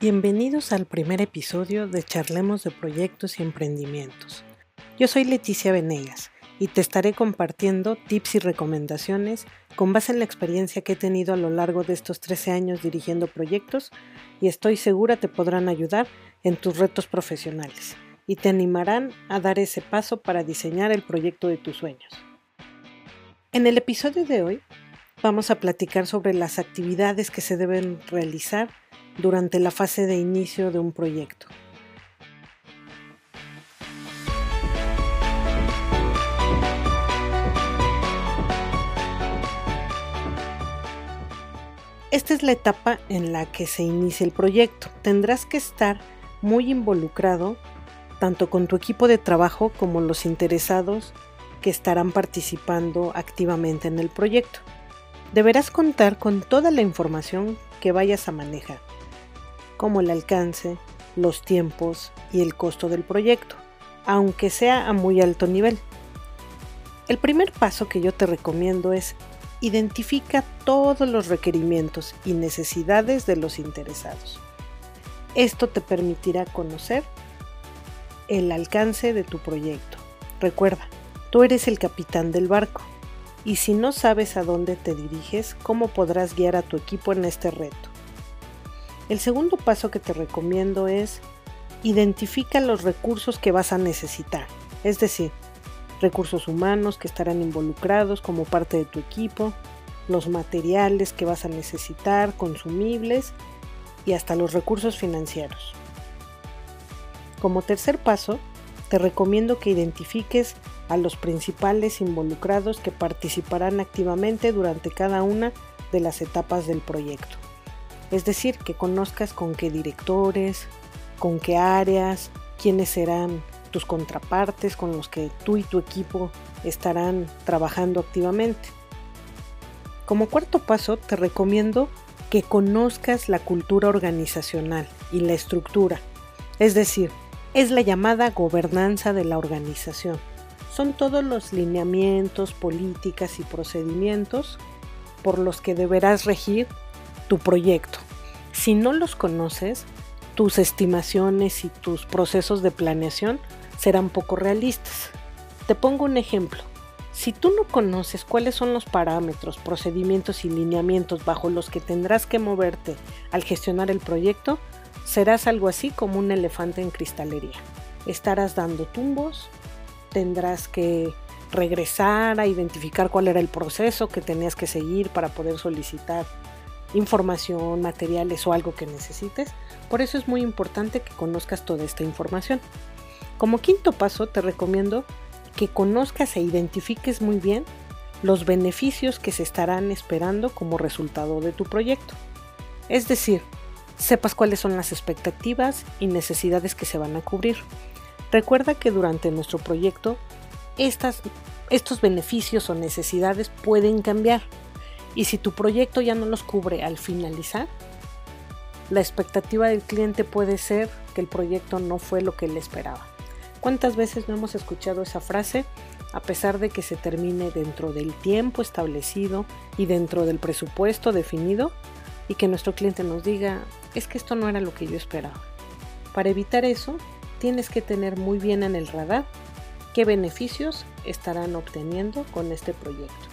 Bienvenidos al primer episodio de Charlemos de Proyectos y Emprendimientos. Yo soy Leticia Venegas y te estaré compartiendo tips y recomendaciones con base en la experiencia que he tenido a lo largo de estos 13 años dirigiendo proyectos y estoy segura te podrán ayudar en tus retos profesionales y te animarán a dar ese paso para diseñar el proyecto de tus sueños. En el episodio de hoy vamos a platicar sobre las actividades que se deben realizar durante la fase de inicio de un proyecto. Esta es la etapa en la que se inicia el proyecto. Tendrás que estar muy involucrado tanto con tu equipo de trabajo como los interesados que estarán participando activamente en el proyecto. Deberás contar con toda la información que vayas a manejar como el alcance, los tiempos y el costo del proyecto, aunque sea a muy alto nivel. El primer paso que yo te recomiendo es identifica todos los requerimientos y necesidades de los interesados. Esto te permitirá conocer el alcance de tu proyecto. Recuerda, tú eres el capitán del barco y si no sabes a dónde te diriges, ¿cómo podrás guiar a tu equipo en este reto? El segundo paso que te recomiendo es identifica los recursos que vas a necesitar, es decir, recursos humanos que estarán involucrados como parte de tu equipo, los materiales que vas a necesitar, consumibles y hasta los recursos financieros. Como tercer paso, te recomiendo que identifiques a los principales involucrados que participarán activamente durante cada una de las etapas del proyecto. Es decir, que conozcas con qué directores, con qué áreas, quiénes serán tus contrapartes con los que tú y tu equipo estarán trabajando activamente. Como cuarto paso, te recomiendo que conozcas la cultura organizacional y la estructura, es decir, es la llamada gobernanza de la organización. Son todos los lineamientos, políticas y procedimientos por los que deberás regir tu proyecto. Si no los conoces, tus estimaciones y tus procesos de planeación serán poco realistas. Te pongo un ejemplo. Si tú no conoces cuáles son los parámetros, procedimientos y lineamientos bajo los que tendrás que moverte al gestionar el proyecto, serás algo así como un elefante en cristalería. Estarás dando tumbos, tendrás que regresar a identificar cuál era el proceso que tenías que seguir para poder solicitar información, materiales o algo que necesites. Por eso es muy importante que conozcas toda esta información. Como quinto paso, te recomiendo que conozcas e identifiques muy bien los beneficios que se estarán esperando como resultado de tu proyecto. Es decir, sepas cuáles son las expectativas y necesidades que se van a cubrir. Recuerda que durante nuestro proyecto estas, estos beneficios o necesidades pueden cambiar y si tu proyecto ya no los cubre al finalizar, la expectativa del cliente puede ser que el proyecto no fue lo que él esperaba. ¿Cuántas veces no hemos escuchado esa frase? A pesar de que se termine dentro del tiempo establecido y dentro del presupuesto definido, y que nuestro cliente nos diga, es que esto no era lo que yo esperaba. Para evitar eso, tienes que tener muy bien en el radar qué beneficios estarán obteniendo con este proyecto.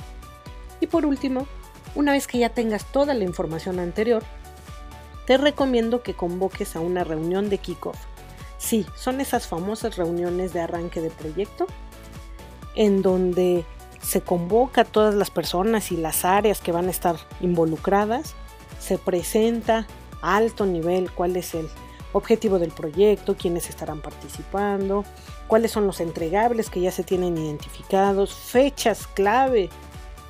Y por último, una vez que ya tengas toda la información anterior, te recomiendo que convoques a una reunión de kickoff. Sí, son esas famosas reuniones de arranque de proyecto en donde se convoca a todas las personas y las áreas que van a estar involucradas, se presenta a alto nivel cuál es el objetivo del proyecto, quiénes estarán participando, cuáles son los entregables que ya se tienen identificados, fechas clave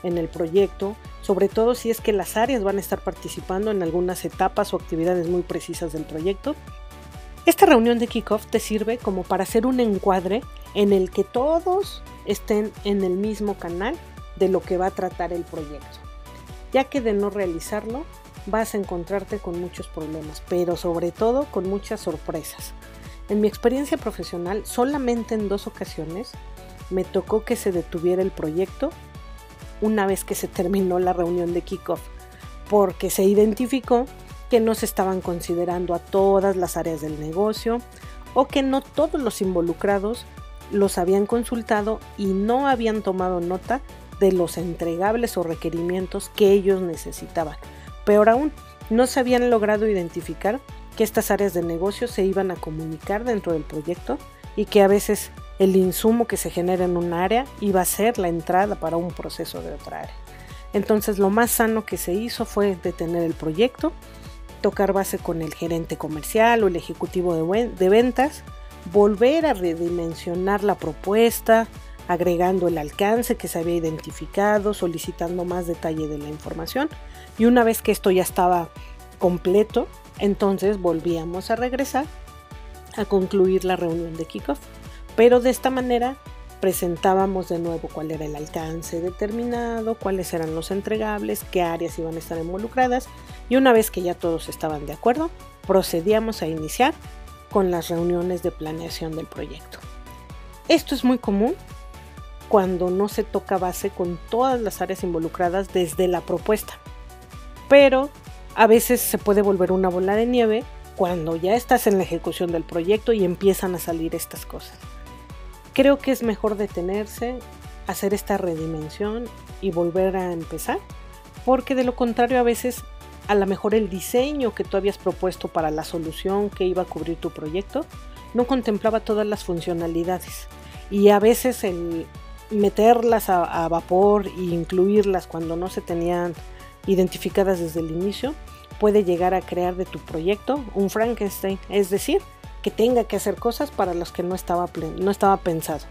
en el proyecto, sobre todo si es que las áreas van a estar participando en algunas etapas o actividades muy precisas del proyecto. Esta reunión de kickoff te sirve como para hacer un encuadre en el que todos estén en el mismo canal de lo que va a tratar el proyecto, ya que de no realizarlo vas a encontrarte con muchos problemas, pero sobre todo con muchas sorpresas. En mi experiencia profesional, solamente en dos ocasiones me tocó que se detuviera el proyecto una vez que se terminó la reunión de kickoff, porque se identificó que no se estaban considerando a todas las áreas del negocio o que no todos los involucrados los habían consultado y no habían tomado nota de los entregables o requerimientos que ellos necesitaban. Peor aún, no se habían logrado identificar que estas áreas de negocio se iban a comunicar dentro del proyecto y que a veces el insumo que se genera en un área iba a ser la entrada para un proceso de otra área. Entonces lo más sano que se hizo fue detener el proyecto, tocar base con el gerente comercial o el ejecutivo de, de ventas, volver a redimensionar la propuesta, agregando el alcance que se había identificado, solicitando más detalle de la información y una vez que esto ya estaba completo, entonces volvíamos a regresar a concluir la reunión de kickoff. Pero de esta manera presentábamos de nuevo cuál era el alcance determinado, cuáles eran los entregables, qué áreas iban a estar involucradas y una vez que ya todos estaban de acuerdo, procedíamos a iniciar con las reuniones de planeación del proyecto. Esto es muy común cuando no se toca base con todas las áreas involucradas desde la propuesta. Pero a veces se puede volver una bola de nieve cuando ya estás en la ejecución del proyecto y empiezan a salir estas cosas. Creo que es mejor detenerse, hacer esta redimensión y volver a empezar, porque de lo contrario a veces a lo mejor el diseño que tú habías propuesto para la solución que iba a cubrir tu proyecto no contemplaba todas las funcionalidades. Y a veces el meterlas a, vapor e incluirlas cuando no se tenían identificadas desde el inicio puede llegar a crear de tu proyecto un Frankenstein, es decir, que tenga que hacer cosas para las que no estaba, no estaba pensado.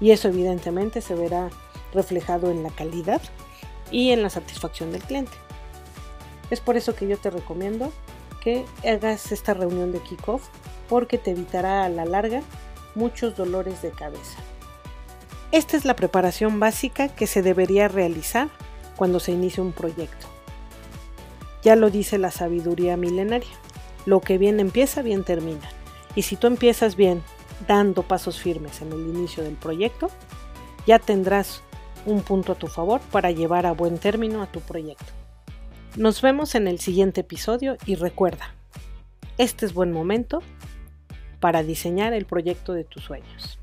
Y eso evidentemente se verá reflejado en la calidad y en la satisfacción del cliente. Es por eso que yo te recomiendo que hagas esta reunión de kickoff porque te evitará a la larga muchos dolores de cabeza. Esta es la preparación básica que se debería realizar cuando se inicia un proyecto. Ya lo dice la sabiduría milenaria. Lo que bien empieza, bien termina. Y si tú empiezas bien, dando pasos firmes en el inicio del proyecto, ya tendrás un punto a tu favor para llevar a buen término a tu proyecto. Nos vemos en el siguiente episodio y recuerda, este es buen momento para diseñar el proyecto de tus sueños.